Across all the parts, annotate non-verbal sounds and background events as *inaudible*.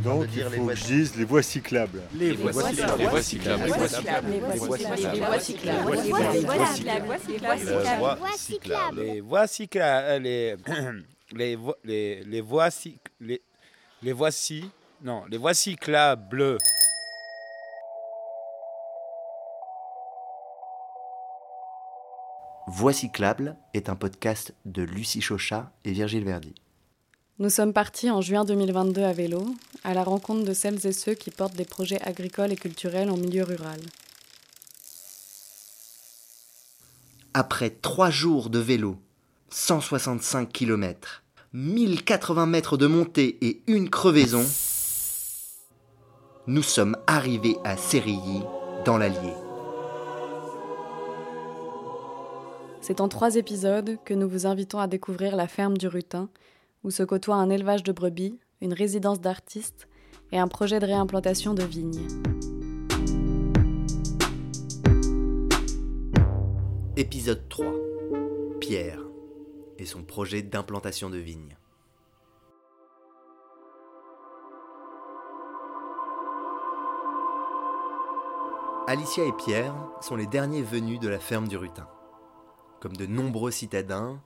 en train Donc de il dire les faut voies que je dise les voies cyclables. Les voies cyclables. Les voies cyclables. Les voies cyclables. Les voies cyclables. Les voies cyclables. Les voies cyclables. La voie cyclable. Les voies cyclables. Les les vo- les les voies cyc- les les voici non les voies cyclables. Voix cyclable est un podcast de Lucie Chauchat et Virgile Verdi. Nous sommes partis en juin 2022 à vélo, à la rencontre de celles et ceux qui portent des projets agricoles et culturels en milieu rural. Après trois jours de vélo, 165 km, 1080 mètres de montée et une crevaison, nous sommes arrivés à Sérilly, dans l'Allier. C'est en trois épisodes que nous vous invitons à découvrir la ferme du Rutin, où se côtoient un élevage de brebis, une résidence d'artistes et un projet de réimplantation de vignes. Épisode 3. Pierre et son projet d'implantation de vignes. Alicia et Pierre sont les derniers venus de la ferme du Rutin. Comme de nombreux citadins,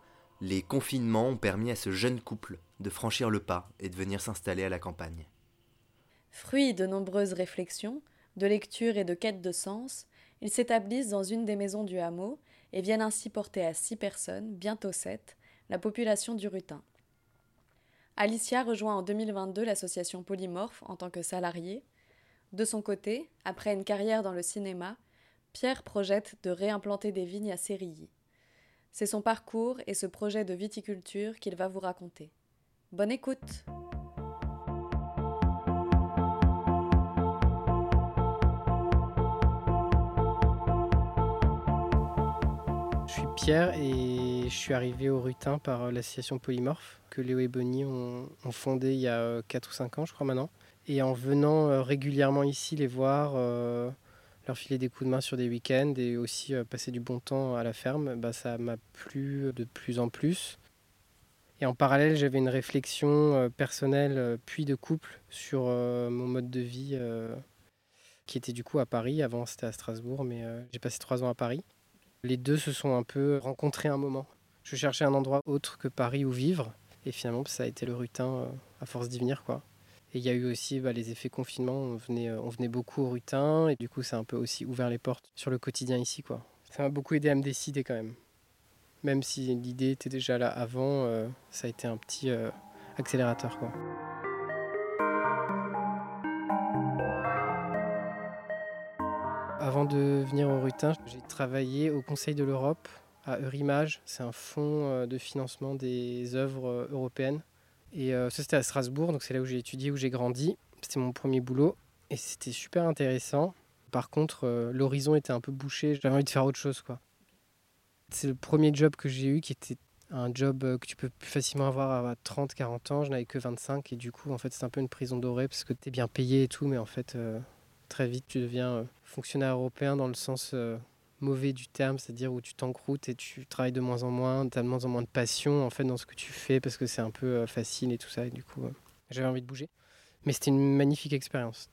les confinements ont permis à ce jeune couple de franchir le pas et de venir s'installer à la campagne. Fruit de nombreuses réflexions, de lectures et de quêtes de sens, ils s'établissent dans une des maisons du hameau et viennent ainsi porter à six personnes, bientôt sept, la population du Rutin. Alicia rejoint en 2022 l'association Polymorphe en tant que salariée. De son côté, après une carrière dans le cinéma, Pierre projette de réimplanter des vignes à Sérilly. C'est son parcours et ce projet de viticulture qu'il va vous raconter. Bonne écoute! Je suis Pierre et je suis arrivé au Rutin par euh, l'association Polymorphe que Léo et Bonnie ont, fondée il y a 4 ou 5 ans, je crois maintenant. Et en venant euh, régulièrement ici les voir, euh, leur filer des coups de main sur des week-ends et aussi euh, passer du bon temps à la ferme, bah, ça m'a plu de plus en plus. Et en parallèle, j'avais une réflexion euh, personnelle euh, puis de couple sur mon mode de vie qui était du coup à Paris. Avant, c'était à Strasbourg, mais j'ai passé 3 ans à Paris. Les deux se sont un peu rencontrés un moment. Je cherchais un endroit autre que Paris où vivre. Et finalement, ça a été le rutin à force d'y venir. Quoi. Et il y a eu aussi bah, les effets confinement. On venait, euh, on venait beaucoup au rutin. Et du coup, ça a un peu aussi ouvert les portes sur le quotidien ici. Quoi. Ça m'a beaucoup aidé à me décider quand même. Même si l'idée était déjà là avant, euh, ça a été un petit euh, accélérateur. Quoi. Avant de venir au Rutin, j'ai travaillé au Conseil de l'Europe à Eurimage. C'est un fonds de financement des œuvres européennes. Et euh, ça, c'était à Strasbourg, donc c'est là où j'ai étudié, où j'ai grandi. C'était mon premier boulot et c'était super intéressant. Par contre, euh, l'horizon était un peu bouché. J'avais envie de faire autre chose, quoi. C'est le premier job que j'ai eu qui était un job euh, que tu peux plus facilement avoir à 30, 40 ans. Je n'avais que 25 et du coup, en fait, c'est un peu une prison dorée parce que tu es bien payé et tout, mais en fait, très vite, tu deviens fonctionnaire européen dans le sens mauvais du terme, c'est-à-dire où tu t'encroutes et tu travailles de moins en moins, tu as de moins en moins de passion en fait dans ce que tu fais parce que c'est un peu euh, facile et tout ça. Et du coup, euh, j'avais envie de bouger. Mais c'était une magnifique expérience.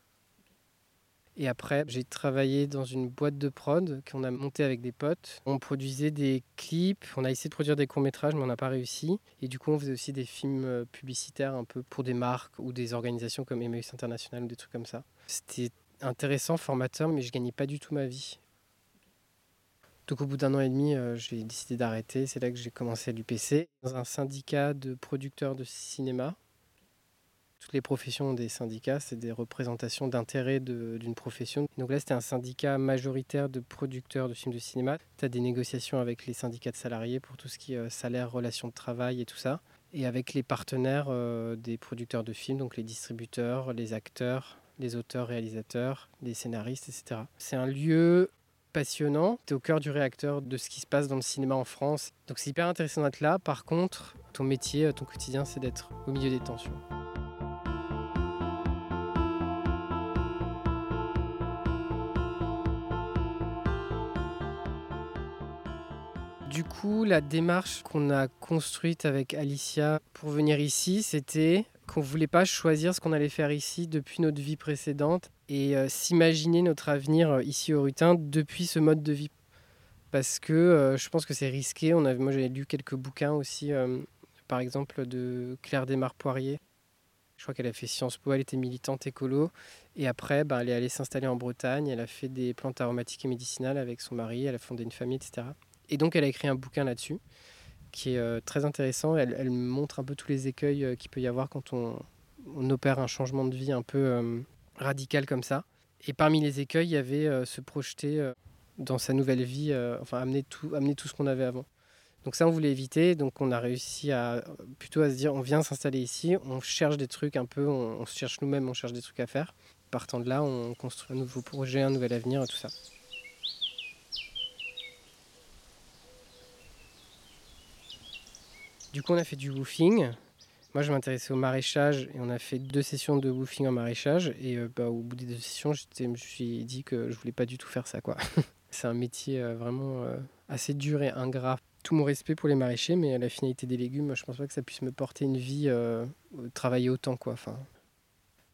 Et après, j'ai travaillé dans une boîte de prod qu'on a montée avec des potes. On produisait des clips, on a essayé de produire des courts-métrages, mais on n'a pas réussi. Et du coup, on faisait aussi des films euh, publicitaires un peu pour des marques ou des organisations comme Emmaüs International ou des trucs comme ça. C'était intéressant, formateur, mais je gagnais pas du tout ma vie. Donc au bout d'un an et demi, euh, j'ai décidé d'arrêter. C'est là que j'ai commencé à l'UPC, dans un syndicat de producteurs de cinéma. Toutes les professions ont des syndicats, c'est des représentations d'intérêt de- d'une profession. Donc là, c'était un syndicat majoritaire de producteurs de films de cinéma. Tu as des négociations avec les syndicats de salariés pour tout ce qui est euh, salaire, relations de travail et tout ça. Et avec les partenaires euh, des producteurs de films, donc les distributeurs, les acteurs, les auteurs, réalisateurs, les scénaristes, etc. C'est un lieu passionnant. Tu es au cœur du réacteur de ce qui se passe dans le cinéma en France. Donc c'est hyper intéressant d'être là. Par contre, ton métier, ton quotidien, c'est d'être au milieu des tensions. Du coup, la démarche qu'on a construite avec Alicia pour venir ici, c'était qu'on voulait pas choisir ce qu'on allait faire ici depuis notre vie précédente et euh, s'imaginer notre avenir euh, ici au Rutin depuis ce mode de vie. Parce que euh, je pense que c'est risqué. On avait, moi, j'avais lu quelques bouquins aussi, par exemple de Claire Desmar-Poirier. Je crois qu'elle a fait Sciences Po, elle était militante écolo. Et après, ben, elle est allée s'installer en Bretagne. Elle a fait des plantes aromatiques et médicinales avec son mari. Elle a fondé une famille, etc. Et donc, elle a écrit un bouquin là-dessus qui est très intéressant. Elle, montre un peu tous les écueils qu'il peut y avoir quand on, opère un changement de vie un peu radical comme ça. Et parmi les écueils, il y avait euh, se projeter euh, dans sa nouvelle vie, euh, enfin amener tout, amener tout ce qu'on avait avant. Donc ça, on voulait éviter. Donc on a réussi à plutôt à se dire, on vient s'installer ici, on cherche des trucs un peu, on, se cherche nous-mêmes, on cherche des trucs à faire. Partant de là, on construit un nouveau projet, un nouvel avenir, tout ça. Du coup, on a fait du woofing. Moi, je m'intéressais au maraîchage et on a fait deux sessions de woofing en maraîchage. Et euh, bah, au bout des deux sessions, je me suis dit que je voulais pas du tout faire ça. quoi. *laughs* C'est un métier euh, vraiment euh, assez dur et ingrat. Tout mon respect pour les maraîchers, mais la finalité des légumes, je pense pas que ça puisse me porter une vie, travailler autant. quoi. Enfin,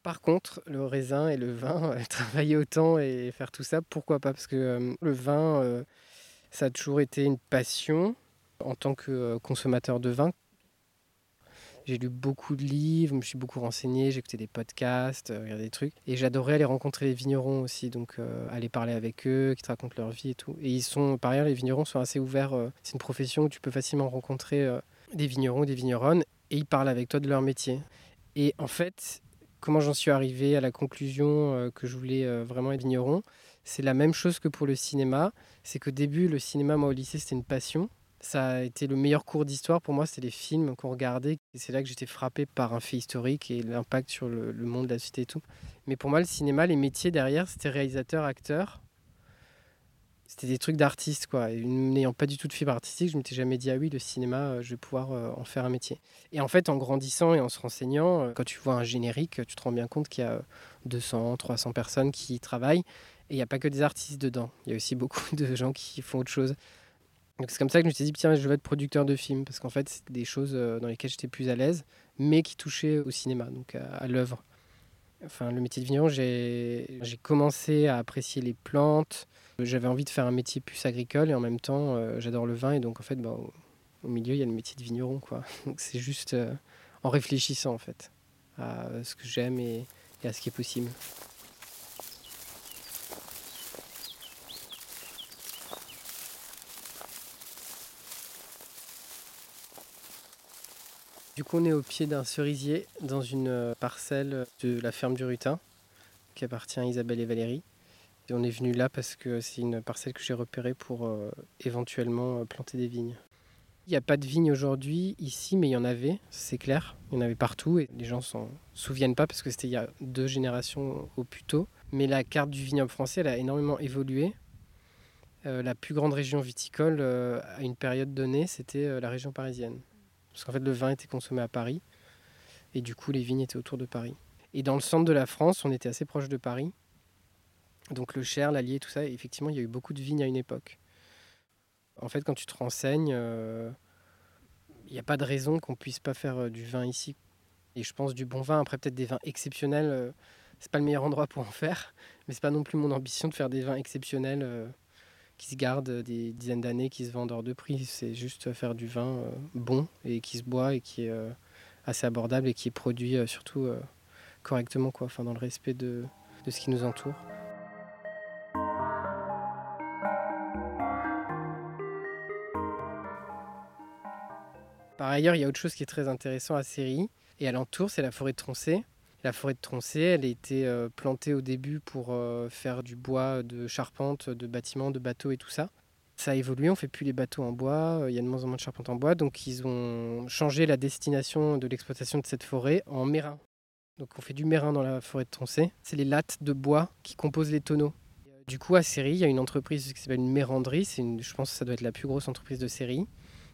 par contre, le raisin et le vin, *laughs* travailler autant et faire tout ça, pourquoi pas? Parce que le vin, ça a toujours été une passion en tant que consommateur de vin. J'ai lu beaucoup de livres, je me suis beaucoup renseigné, j'ai écouté des podcasts, euh, regardé des trucs. Et j'adorais aller rencontrer les vignerons aussi, donc euh, aller parler avec eux, qui te racontent leur vie et tout. Et ils sont, par ailleurs, les vignerons sont assez ouverts. Euh, c'est une profession où tu peux facilement rencontrer des vignerons des vigneronnes et ils parlent avec toi de leur métier. Et en fait, comment j'en suis arrivé à la conclusion que je voulais vraiment être vigneron, c'est la même chose que pour le cinéma. C'est qu'au début, le cinéma, moi au lycée, c'était une passion. Ça a été le meilleur cours d'histoire pour moi, c'est les films qu'on regardait. Et c'est là que j'étais frappé par un fait historique et l'impact sur le, monde de la société et tout. Mais pour moi, le cinéma, les métiers derrière, c'était réalisateur, acteur. C'était des trucs d'artiste, quoi. N'ayant pas du tout de fibre artistique, je m'étais jamais dit, ah oui, le cinéma, euh, je vais pouvoir euh, en faire un métier. Et en fait, en grandissant et en se renseignant, euh, quand tu vois un générique, tu te rends bien compte qu'il y a 200, 300 personnes qui y travaillent. Et il n'y a pas que des artistes dedans. Il y a aussi beaucoup *laughs* de gens qui font autre chose. Donc c'est comme ça que je me suis dit, tiens, je vais être producteur de films, parce qu'en fait, c'était des choses euh, dans lesquelles j'étais plus à l'aise, mais qui touchaient au cinéma, donc à, l'œuvre. Enfin, le métier de vigneron, j'ai commencé à apprécier les plantes. J'avais envie de faire un métier plus agricole et en même temps, euh, j'adore le vin. Et donc, en fait, bah, au, milieu, il y a le métier de vigneron. Quoi. *laughs* Donc, c'est juste euh, en réfléchissant, en fait, à ce que j'aime et à ce qui est possible. Du coup, on est au pied d'un cerisier dans une euh, parcelle de la ferme du Rutin qui appartient à Isabelle et Valérie. On est venu là parce que c'est une parcelle que j'ai repérée pour euh, éventuellement euh, planter des vignes. Il n'y a pas de vignes aujourd'hui ici, mais il y en avait, c'est clair. Il y en avait partout et les gens s'en souviennent pas parce que c'était il y a deux générations au plus tôt. Mais la carte du vignoble français, a énormément évolué. la plus grande région viticole à une période donnée, c'était la région parisienne. Parce qu'en fait, le vin était consommé à Paris. Et du coup, les vignes étaient autour de Paris. Et dans le centre de la France, on était assez proche de Paris. Donc le Cher, l'Allier, tout ça, effectivement, il y a eu beaucoup de vignes à une époque. En fait, quand tu te renseignes, euh, il n'y a pas de raison qu'on puisse pas faire euh, du vin ici. Et je pense du bon vin, après peut-être des vins exceptionnels, euh, c'est pas le meilleur endroit pour en faire, mais c'est pas non plus mon ambition de faire des vins exceptionnels qui se gardent des dizaines d'années, qui se vendent hors de prix. C'est juste faire du vin euh, bon et qui se boit et qui est euh, assez abordable et qui est produit euh, surtout correctement, quoi, enfin, dans le respect de, de ce qui nous entoure. Par ailleurs, il y a autre chose qui est très intéressant à Série et à l'entour, c'est la forêt de Troncé. La forêt de Troncé, elle a été euh, plantée au début pour euh, faire du bois de charpente, de bâtiments, de bateaux et tout ça. Ça a évolué, on fait plus les bateaux en bois, euh, il y a de moins en moins de charpente en bois, donc ils ont changé la destination de l'exploitation de cette forêt en mérin. Donc on fait du mérin dans la forêt de Troncé. C'est les lattes de bois qui composent les tonneaux. Du coup, à Série, il y a une entreprise qui s'appelle une méranderie. Je pense que ça doit être la plus grosse entreprise de Série.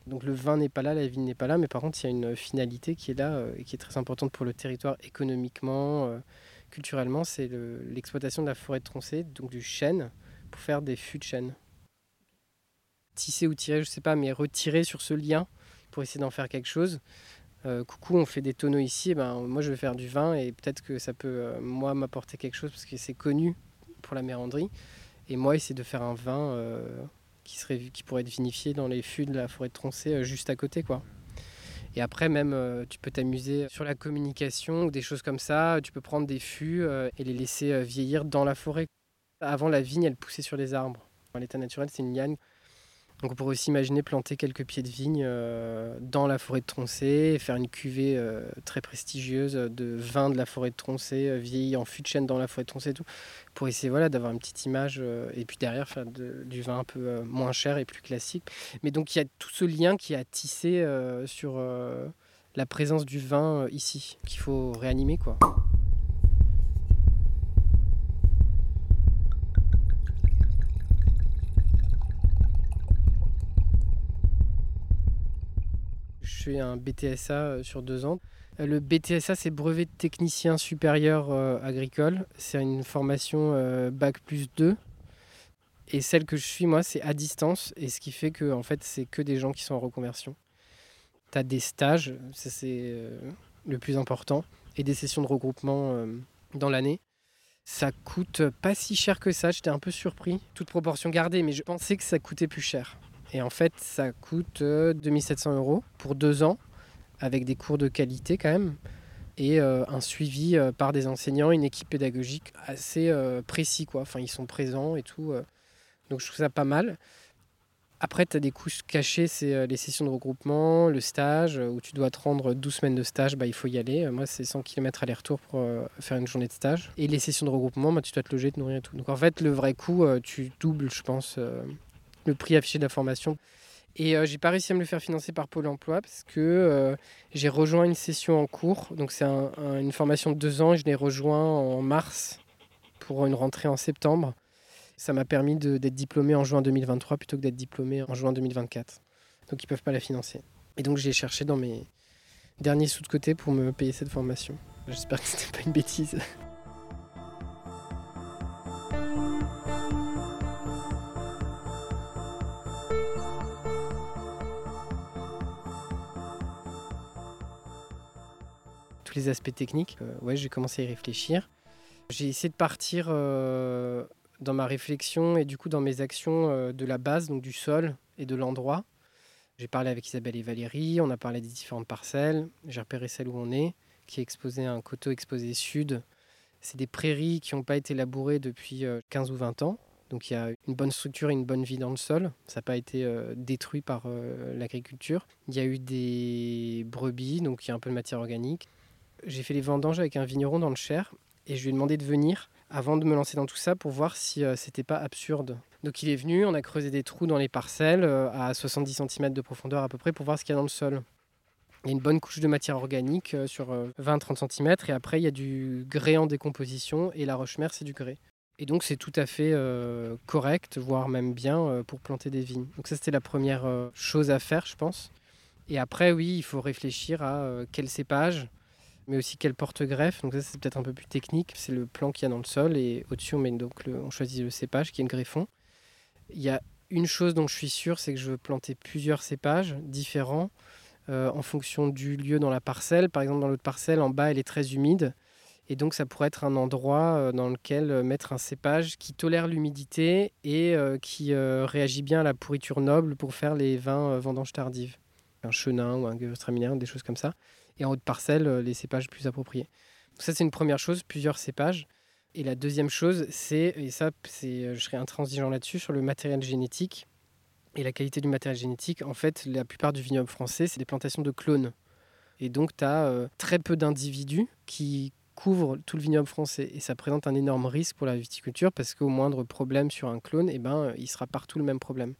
Donc le vin n'est pas là, la vigne n'est pas là, mais par contre il y a une finalité qui est là euh, et qui est très importante pour le territoire économiquement, euh, culturellement, c'est l'exploitation de la forêt de troncée, donc du chêne, pour faire des fûts de chêne. Tisser ou tirer, je ne sais pas, mais retirer sur ce lien pour essayer d'en faire quelque chose. euh, coucou, on fait des tonneaux ici, eh ben, moi je vais faire du vin et peut-être que ça peut, euh, moi, m'apporter quelque chose parce que c'est connu pour la méranderie. Et moi, essayer de faire un vin euh, qui, serait, qui pourrait être vinifié dans les fûts de la forêt de Troncé euh, juste à côté. quoi. Et après, même, euh, tu peux t'amuser sur la communication ou des choses comme ça. Tu peux prendre des fûts euh, et les laisser vieillir dans la forêt. Avant, la vigne, elle poussait sur les arbres. Dans l'état naturel, c'est une liane. Donc on pourrait aussi imaginer planter quelques pieds de vigne euh, dans la forêt de Troncé, et faire une cuvée euh, très prestigieuse de vin de la forêt de Troncé, euh, vieilli en fût de chêne dans la forêt de Troncé et tout, pour essayer voilà, d'avoir une petite image, euh, et puis derrière faire du vin un peu euh, moins cher et plus classique. Mais donc il y a tout ce lien qui a tissé euh, sur euh, la présence du vin euh, ici, qu'il faut réanimer quoi. Je fais un BTSA euh, sur deux ans. Euh, Le BTSA, c'est brevet de technicien supérieur euh, agricole. C'est une formation bac plus 2. Et celle que je suis, moi, c'est à distance. Et ce qui fait que, en fait, c'est que des gens qui sont en reconversion. Tu as des stages, ça c'est le plus important, et des sessions de regroupement dans l'année. Ça coûte pas si cher que ça, j'étais un peu surpris, toute proportion gardée, mais je pensais que ça coûtait plus cher. Et en fait, ça coûte euh, 2700 euros pour deux ans, avec des cours de qualité quand même, et euh, un suivi euh, par des enseignants, une équipe pédagogique assez euh, précis, quoi. Enfin, ils sont présents et tout. euh. donc je trouve ça pas mal. Après, tu as des couches cachées, c'est euh, les sessions de regroupement, le stage, euh, où tu dois te rendre 12 semaines de stage, bah, il faut y aller. Euh, Moi, c'est 100 km aller-retour pour euh, faire une journée de stage. Et les sessions de regroupement, bah, tu dois te loger, te nourrir et tout. Donc en fait, le vrai coût, euh, tu doubles, je pense, euh, le prix affiché de la formation. Et euh, j'ai pas réussi à me le faire financer par Pôle emploi parce que euh, j'ai rejoint une session en cours. Donc c'est un- un- une formation de deux ans et je l'ai rejoint en mars pour une rentrée en septembre. Ça m'a permis d'être diplômé en juin 2023 plutôt que d'être diplômé en juin 2024. Donc ils peuvent pas la financer. Et donc j'ai cherché dans mes derniers sous de côté pour me payer cette formation. J'espère que c'était pas une bêtise. Aspects techniques, euh, ouais, j'ai commencé à y réfléchir. J'ai essayé de partir euh, dans ma réflexion et du coup dans mes actions euh, de la base, donc du sol et de l'endroit. J'ai parlé avec Isabelle et Valérie, on a parlé des différentes parcelles, j'ai repéré celle où on est, qui est exposée à un coteau exposé sud. C'est des prairies qui n'ont pas été labourées depuis euh, 15 ou 20 ans. Donc il y a une bonne structure et une bonne vie dans le sol. Ça n'a pas été détruit par l'agriculture. Il y a eu des brebis, donc il y a un peu de matière organique. J'ai fait les vendanges avec un vigneron dans le Cher et je lui ai demandé de venir avant de me lancer dans tout ça pour voir si euh, c'était pas absurde. Donc il est venu, on a creusé des trous dans les parcelles euh, à 70 cm de profondeur à peu près pour voir ce qu'il y a dans le sol. Il y a une bonne couche de matière organique euh, sur 20-30 cm et après il y a du grès en décomposition et la roche-mère c'est du grès. Et donc c'est tout à fait correct, voire même bien pour planter des vignes. Donc ça c'était la première chose à faire je pense. Et après oui il faut réfléchir à quel cépage, mais aussi quel porte-greffe. Donc ça c'est peut-être un peu plus technique. C'est le plan qu'il y a dans le sol et au-dessus on, met donc le- on choisit le cépage qui est le greffon. Il y a une chose dont je suis sûr, c'est que je veux planter plusieurs cépages différents euh, en fonction du lieu dans la parcelle. Par exemple, dans l'autre parcelle, en bas, elle est très humide. Et donc, ça pourrait être un endroit euh, dans lequel euh, mettre un cépage qui tolère l'humidité et qui réagit bien à la pourriture noble pour faire les vins vendanges tardives. Un chenin ou un gewürztraminer, des choses comme ça. Et en haute parcelle, euh, les cépages plus appropriés. Donc ça, c'est une première chose, plusieurs cépages. Et la deuxième chose, c'est, et ça, c'est, euh, je serai intransigeant là-dessus, sur le matériel génétique et la qualité du matériel génétique. En fait, la plupart du vignoble français, c'est des plantations de clones. Et donc, tu as très peu d'individus qui couvrent tout le vignoble français. Et ça présente un énorme risque pour la viticulture parce qu'au moindre problème sur un clone, eh ben, euh, il sera partout le même problème.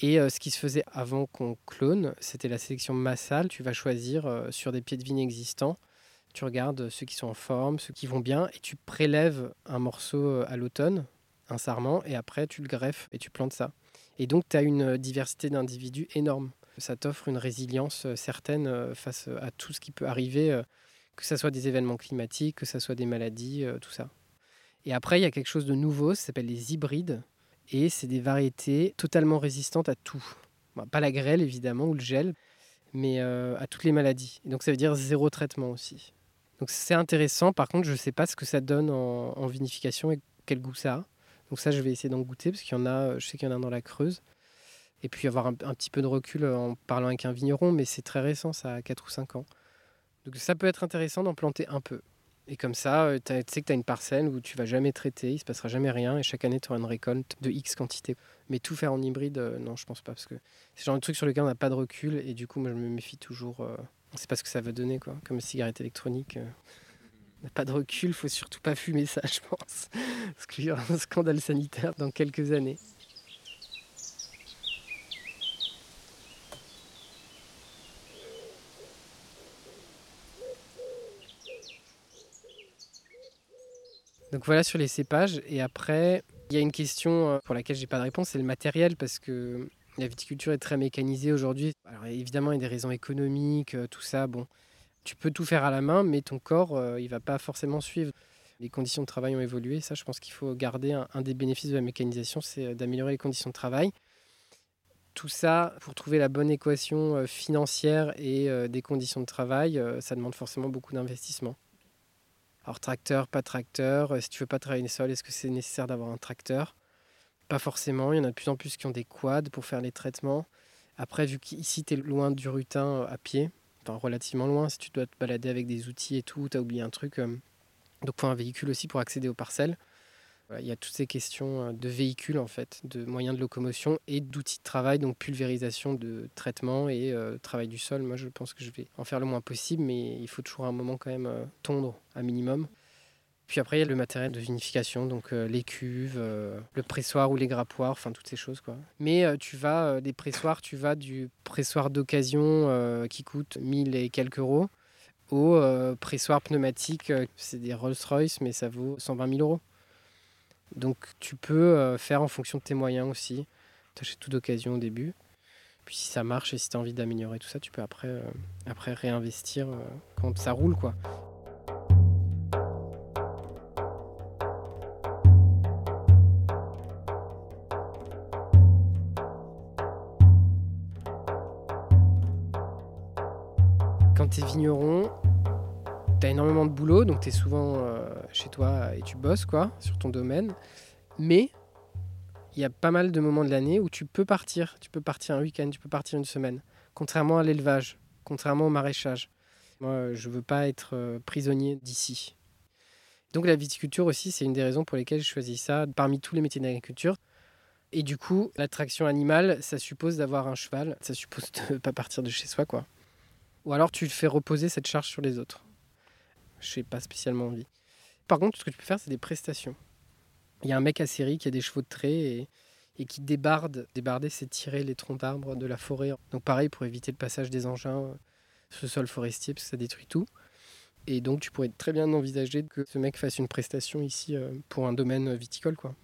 Et euh, ce qui se faisait avant qu'on clone, c'était la sélection massale. Tu vas choisir euh, sur des pieds de vigne existants. Tu regardes ceux qui sont en forme, ceux qui vont bien, et tu prélèves un morceau euh, à l'automne, un sarment, et après tu le greffes et tu plantes ça. Et donc tu as une diversité d'individus énorme. Ça t'offre une résilience euh, certaine euh, face à tout ce qui peut arriver, euh, que ce soit des événements climatiques, que ce soit des maladies, euh, tout ça. Et après, il y a quelque chose de nouveau, ça s'appelle les hybrides. Et c'est des variétés totalement résistantes à tout. Bon, pas la grêle, évidemment, ou le gel, mais euh, à toutes les maladies. Et donc ça veut dire zéro traitement aussi. Donc c'est intéressant. Par contre, je ne sais pas ce que ça donne en, vinification et quel goût ça a. Donc ça, je vais essayer d'en goûter parce qu'il y en a, je sais qu'il y en a dans la Creuse. Et puis avoir un, un, petit peu de recul en parlant avec un vigneron, mais c'est très récent, ça a 4 ou 5 ans. Donc ça peut être intéressant d'en planter un peu. Et comme ça, tu sais que tu as une parcelle où tu vas jamais traiter, il se passera jamais rien, et chaque année, tu auras une récolte de X quantité. Mais tout faire en hybride, euh, non, je pense pas, parce que c'est le genre de truc sur lequel on n'a pas de recul, et du coup, moi, je me méfie toujours. Euh, on sait pas ce que ça va donner, quoi. Comme cigarette électronique. Euh, on n'a pas de recul, faut surtout pas fumer ça, *laughs* je pense. Parce qu'il y aura un scandale sanitaire dans quelques années. Donc voilà sur les cépages. Et après, il y a une question euh, pour laquelle j'ai pas de réponse, c'est le matériel parce que la viticulture est très mécanisée aujourd'hui. Alors évidemment, il y a des raisons économiques, euh, tout ça. Bon, tu peux tout faire à la main, mais ton corps, euh, il va pas forcément suivre. Les conditions de travail ont évolué. Ça, je pense qu'il faut garder un, des bénéfices de la mécanisation, c'est d'améliorer les conditions de travail. Tout ça, pour trouver la bonne équation financière et des conditions de travail, ça demande forcément beaucoup d'investissement. Alors tracteur, pas tracteur, euh, si tu veux pas travailler les sols, est-ce que c'est nécessaire d'avoir un tracteur? Pas forcément, il y en a de plus en plus qui ont des quads pour faire les traitements. Après, vu qu'ici tu es loin du rutin euh, à pied, enfin relativement loin, si tu dois te balader avec des outils et tout, tu as oublié un truc, euh, donc faut un véhicule aussi pour accéder aux parcelles. Il y a toutes ces questions de véhicules, en fait, de moyens de locomotion et d'outils de travail, donc pulvérisation de traitement et euh, travail du sol. Moi, je pense que je vais en faire le moins possible, mais il faut toujours un moment quand même euh, tondre à minimum. Puis après, il y a le matériel de vinification, donc euh, les cuves, le pressoir ou les grappoirs, enfin toutes ces choses. quoi. Mais tu vas, des pressoirs, tu vas du pressoir d'occasion qui coûte 1000 et quelques euros au pressoir pneumatique, c'est des Rolls-Royce, mais ça vaut 120 000 euros. Donc tu peux euh, faire en fonction de tes moyens aussi. Tu achètes tout d'occasion au début. Puis si ça marche et si tu as envie d'améliorer tout ça, tu peux après, euh, après réinvestir euh, quand ça roule. quoi. Quand tu es vigneron, tu as énormément de boulot, donc tu es souvent euh, chez toi et tu bosses quoi, sur ton domaine. Mais il y a pas mal de moments de l'année où tu peux partir. Tu peux partir un week-end, tu peux partir une semaine. Contrairement à l'élevage, contrairement au maraîchage. Moi, je veux pas être euh, prisonnier d'ici. Donc la viticulture aussi, c'est une des raisons pour lesquelles j'ai choisi ça parmi tous les métiers d'agriculture. Et du coup, l'attraction animale, ça suppose d'avoir un cheval, ça suppose de ne pas partir de chez soi, quoi. Ou alors tu fais reposer cette charge sur les autres je n'ai pas spécialement envie. Par contre, ce que tu peux faire, c'est des prestations. Il y a un mec à série qui a des chevaux de trait et, qui débarde. Débarder, c'est tirer les troncs d'arbres de la forêt. Donc pareil, pour éviter le passage des engins euh, sur le sol forestier, parce que ça détruit tout. Et donc tu pourrais très bien envisager que ce mec fasse une prestation ici euh, pour un domaine viticole. quoi.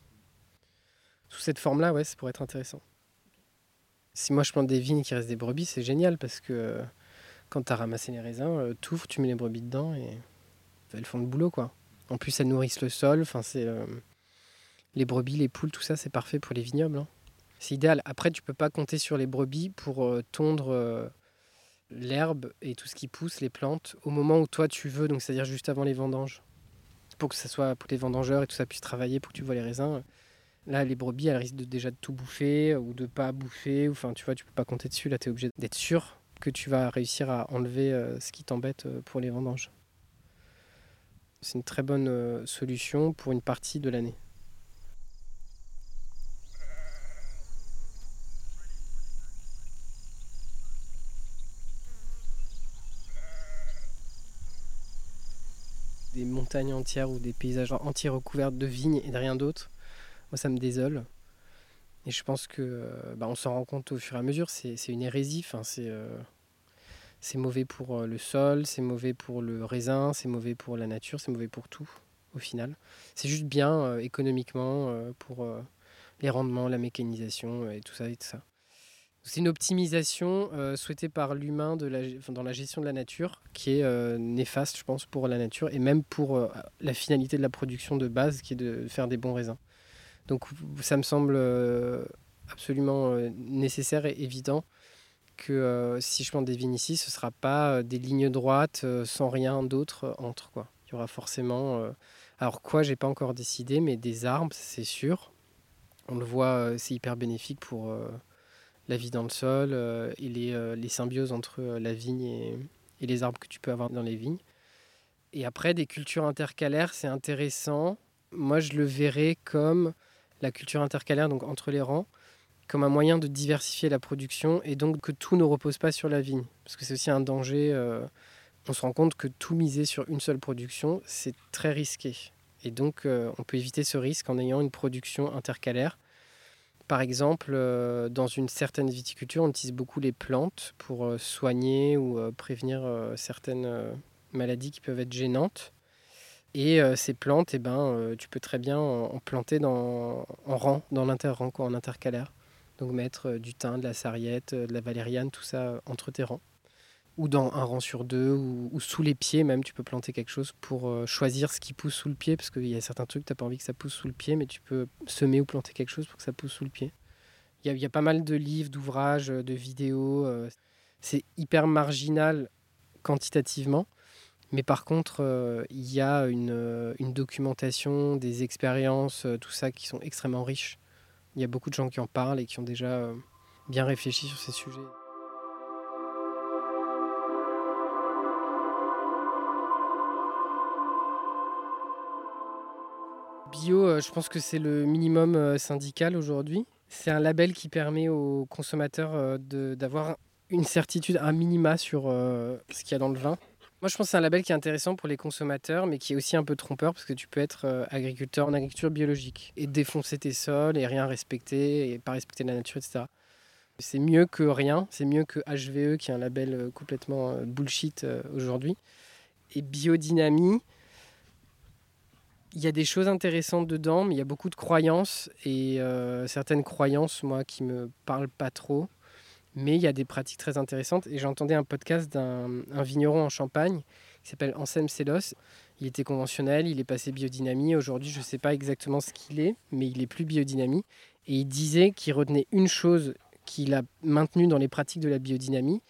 Sous cette forme-là, ouais, ça pourrait être intéressant. Si moi je plante des vignes qui restent des brebis, c'est génial parce que euh, quand tu as ramassé les raisins, tu ouvres, tu mets les brebis dedans et elles font le boulot quoi. En plus elles nourrissent le sol, enfin c'est euh, les brebis, les poules, tout ça c'est parfait pour les vignobles. Hein. C'est idéal. Après tu peux pas compter sur les brebis pour euh, tondre euh, l'herbe et tout ce qui pousse, les plantes, au moment où toi tu veux, donc c'est-à-dire juste avant les vendanges. Pour que ça soit pour les vendangeurs et tout ça puisse travailler, pour que tu vois les raisins. Là, les brebis, elles risquent de, déjà de tout bouffer ou de pas bouffer. Enfin, tu vois, tu peux pas compter dessus. Là, tu es obligé d'être sûr que tu vas réussir à enlever ce qui t'embête pour les vendanges. C'est une très bonne euh, solution pour une partie de l'année. Des montagnes entières ou des paysages entiers recouverts de vignes et de rien d'autre, moi ça me désole. Et je pense que euh, bah, on s'en rend compte au fur et à mesure, c'est une hérésie. C'est euh, c'est mauvais pour euh, le sol, c'est mauvais pour le raisin, c'est mauvais pour la nature, c'est mauvais pour tout au final. C'est juste bien euh, économiquement euh, pour les rendements, la mécanisation et tout ça et tout ça. C'est une optimisation souhaitée par l'humain dans la gestion de la nature qui est néfaste, je pense, pour la nature et même pour la finalité de la production de base qui est de faire des bons raisins. Donc ça me semble absolument nécessaire et évident que euh, si je des vignes ici, ce ne sera pas euh, des lignes droites euh, sans rien d'autre entre. Quoi. Il y aura forcément. alors, quoi, j'ai pas encore décidé, mais des arbres, c'est sûr. On le voit, c'est hyper bénéfique pour la vie dans le sol et les, les, symbioses entre la vigne et, et, les arbres que tu peux avoir dans les vignes. Et après, des cultures intercalaires, c'est intéressant. Moi, je le verrais comme la culture intercalaire, donc entre les rangs comme un moyen de diversifier la production et donc que tout ne repose pas sur la vigne. Parce que c'est aussi un danger. Euh, on se rend compte que tout miser sur une seule production, c'est très risqué. Et donc, euh, on peut éviter ce risque en ayant une production intercalaire. Par exemple, euh, dans une certaine viticulture, on utilise beaucoup les plantes pour soigner ou prévenir certaines maladies qui peuvent être gênantes. Et ces plantes, eh ben, tu peux très bien en, planter dans, en rang, dans l'inter-rang, en intercalaire. Donc mettre euh, du thym, de la sarriette, euh, de la valériane, tout ça euh, entre tes rangs. Ou dans un rang sur deux, ou, sous les pieds même, tu peux planter quelque chose pour choisir ce qui pousse sous le pied, parce qu'il y a certains trucs, tu n'as pas envie que ça pousse sous le pied, mais tu peux semer ou planter quelque chose pour que ça pousse sous le pied. Il y, a, pas mal de livres, d'ouvrages, de vidéos. c'est hyper marginal quantitativement. Mais par contre, il y a une, une, documentation, des expériences, tout ça qui sont extrêmement riches il y a beaucoup de gens qui en parlent et qui ont déjà euh, bien réfléchi sur ces sujets. Bio, euh, je pense que c'est le minimum euh, syndical aujourd'hui. C'est un label qui permet aux consommateurs d'avoir une certitude, un minima sur ce qu'il y a dans le vin. Moi, je pense que c'est un label qui est intéressant pour les consommateurs, mais qui est aussi un peu trompeur parce que tu peux être euh, agriculteur en agriculture biologique et défoncer tes sols et rien respecter et pas respecter la nature, etc. C'est mieux que rien, c'est mieux que HVE qui est un label euh, complètement euh, bullshit aujourd'hui. Et biodynamie, il y a des choses intéressantes dedans, mais il y a beaucoup de croyances et certaines croyances, moi, qui me parlent pas trop. Mais il y a des pratiques très intéressantes. Et j'entendais un podcast d'un vigneron en Champagne qui s'appelle Anselme Sélos. Il était conventionnel, il est passé biodynamie. Aujourd'hui, je ne sais pas exactement ce qu'il est, mais il est plus biodynamie. Et il disait qu'il retenait une chose qu'il a maintenue dans les pratiques de la biodynamie,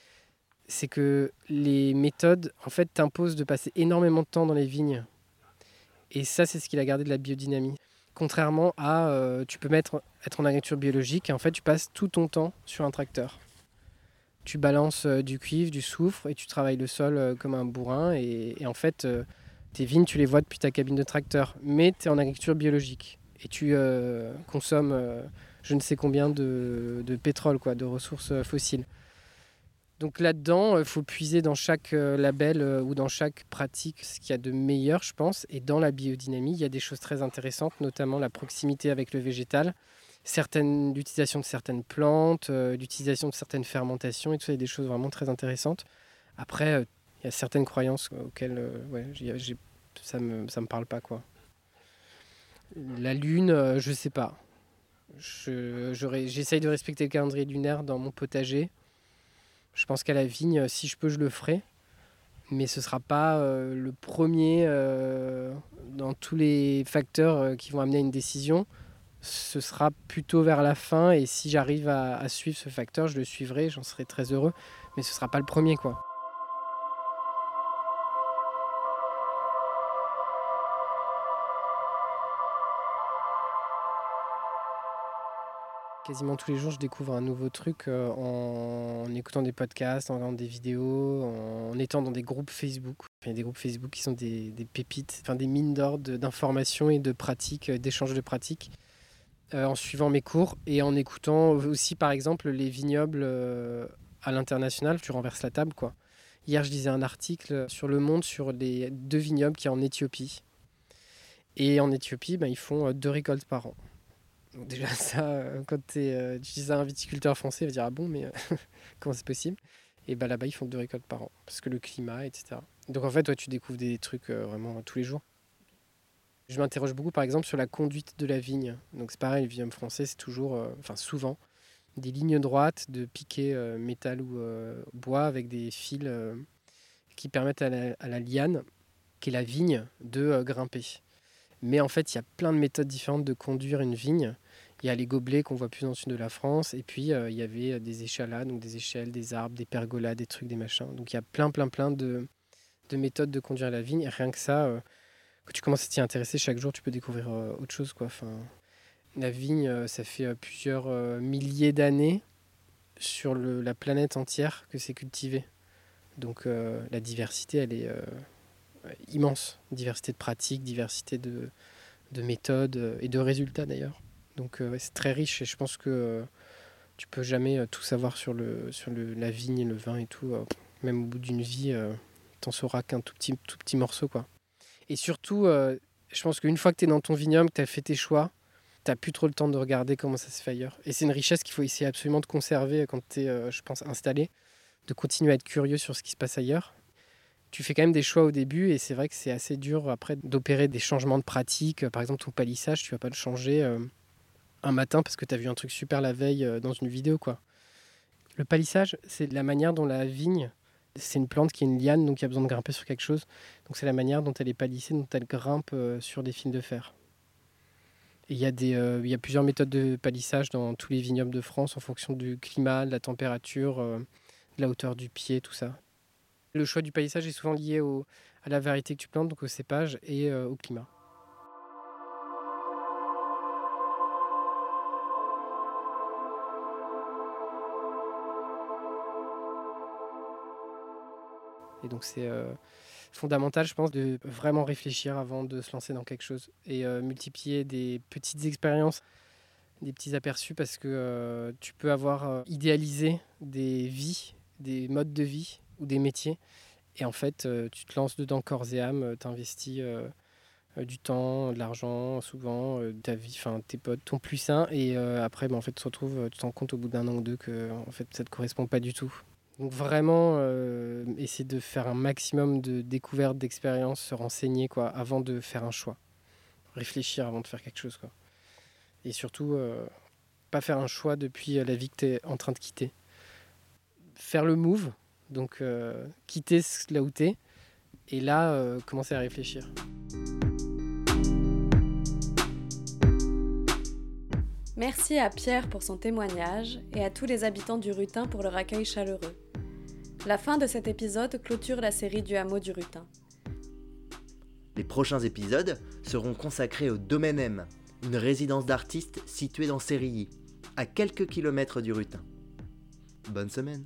c'est que les méthodes, en fait, t'imposent de passer énormément de temps dans les vignes. Et ça, c'est ce qu'il a gardé de la biodynamie. Contrairement à, euh, tu peux mettre, être en agriculture biologique et en fait, tu passes tout ton temps sur un tracteur tu balances euh, du cuivre, du soufre et tu travailles le sol euh, comme un bourrin. Et, en fait, euh, tes vignes, tu les vois depuis ta cabine de tracteur. Mais tu es en agriculture biologique et tu consommes je ne sais combien de, pétrole, quoi, de ressources fossiles. Donc là-dedans, il faut puiser dans chaque label ou dans chaque pratique ce qu'il y a de meilleur, je pense. Et dans la biodynamie, il y a des choses très intéressantes, notamment la proximité avec le végétal certaines, l'utilisation de certaines plantes, euh, l'utilisation de certaines fermentations et tout ça, il y a des choses vraiment très intéressantes. Après, euh, il y a certaines croyances auxquelles euh, ouais, ça me, ça me parle pas. quoi. La lune, je sais pas. J'essaye de respecter le calendrier lunaire dans mon potager. Je pense qu'à la vigne, si je peux, je le ferai. Mais ce ne sera pas le premier dans tous les facteurs qui vont amener à une décision ce sera plutôt vers la fin et si j'arrive à, suivre ce facteur, je le suivrai, j'en serai très heureux, mais ce sera pas le premier quoi. Quasiment tous les jours, je découvre un nouveau truc euh, en, écoutant des podcasts, en regardant des vidéos, en, étant dans des groupes Facebook. Il y a des groupes Facebook qui sont des, des pépites, enfin des mines d'or d'informations et de pratiques, euh, d'échanges de pratiques. Euh, en suivant mes cours et en écoutant aussi, par exemple, les vignobles euh, à l'international. Tu renverses la table, quoi. Hier, je lisais un article sur Le Monde sur les deux vignobles qui y en Éthiopie. Et en Éthiopie, ben, ils font euh, deux récoltes par an. Déjà, *laughs* ça, quand tu dis à un viticulteur français, il va dire Ah bon, mais *laughs* comment c'est possible? Et ben, là-bas, ils font deux récoltes par an. Parce que le climat, etc. Donc en fait, toi, tu découvres des trucs vraiment tous les jours. Je m'interroge beaucoup par exemple sur la conduite de la vigne. Donc c'est pareil, le vignoble français, c'est toujours, euh, enfin souvent, des lignes droites de piquets euh, métal ou euh, bois avec des fils qui permettent à la, liane, qui est la vigne, de grimper. Mais en fait, il y a plein de méthodes différentes de conduire une vigne. Il y a les gobelets qu'on voit plus dans le sud de la France. Et puis, il y avait des échalas, donc des échelles, des arbres, des pergolas, des trucs, des machins. Donc, il y a plein, plein, plein de, de méthodes de conduire la vigne. Rien que ça, quand tu commences à t'y intéresser, chaque jour, tu peux découvrir autre chose. Quoi. La vigne, ça fait plusieurs milliers d'années sur le, la planète entière que c'est cultivé. Donc la diversité, elle est immense. Diversité de pratiques, diversité de, de méthodes et de résultats d'ailleurs. Donc c'est très riche et je pense que tu peux jamais tout savoir sur, le, sur le, la vigne, le vin et tout. même au bout d'une vie, t'en sauras qu'un tout petit, tout petit morceau. quoi. Et surtout, je pense qu'une fois que tu es dans ton vignoble, que tu as fait tes choix, tu plus trop le temps de regarder comment ça se fait ailleurs. Et c'est une richesse qu'il faut essayer absolument de conserver quand tu es, je pense, installé, de continuer à être curieux sur ce qui se passe ailleurs tu fais quand même des choix au début et c'est vrai que c'est assez dur après d'opérer des changements de pratique. Par exemple, ton palissage, tu vas pas le changer euh, un matin parce que tu as vu un truc super la veille euh, dans une vidéo. quoi. Le palissage, c'est la manière dont la vigne, c'est une plante qui est une liane, donc il y a besoin de grimper sur quelque chose. Donc c'est la manière dont elle est palissée, dont elle grimpe euh, sur des fils de fer. il y, a il y a plusieurs méthodes de palissage dans tous les vignobles de France en fonction du climat, de la température, de la hauteur du pied, tout ça. Le choix du paysage est souvent lié à la variété que tu plantes, donc au cépage et euh, au climat. Et donc c'est euh, fondamental, je pense, de vraiment réfléchir avant de se lancer dans quelque chose et euh, multiplier des petites expériences, des petits aperçus, parce que tu peux avoir idéalisé des vies, des modes de vie ou des métiers. Et en fait, euh, tu te lances dedans corps et âme, euh, tu investis euh, du temps, de l'argent, souvent, ta vie, enfin tes potes, ton plus sain. Et après, ben, en fait, tu te retrouves, tu te rends compte au bout d'un an ou deux que en fait, ça ne te correspond pas du tout. Donc vraiment, essayer de faire un maximum de découvertes, d'expériences, se renseigner quoi, avant de faire un choix. Réfléchir avant de faire quelque chose. Quoi. Et surtout, pas faire un choix depuis la vie que tu es en train de quitter. Faire le move, donc euh, quitter là où t'es et là euh, commencer à réfléchir. Merci à Pierre pour son témoignage et à tous les habitants du Rutin pour leur accueil chaleureux. La fin de cet épisode clôture la série du hameau du Rutin. Les prochains épisodes seront consacrés au Domaine M, une résidence d'artistes située dans Sérilly, à quelques kilomètres du Rutin. Bonne semaine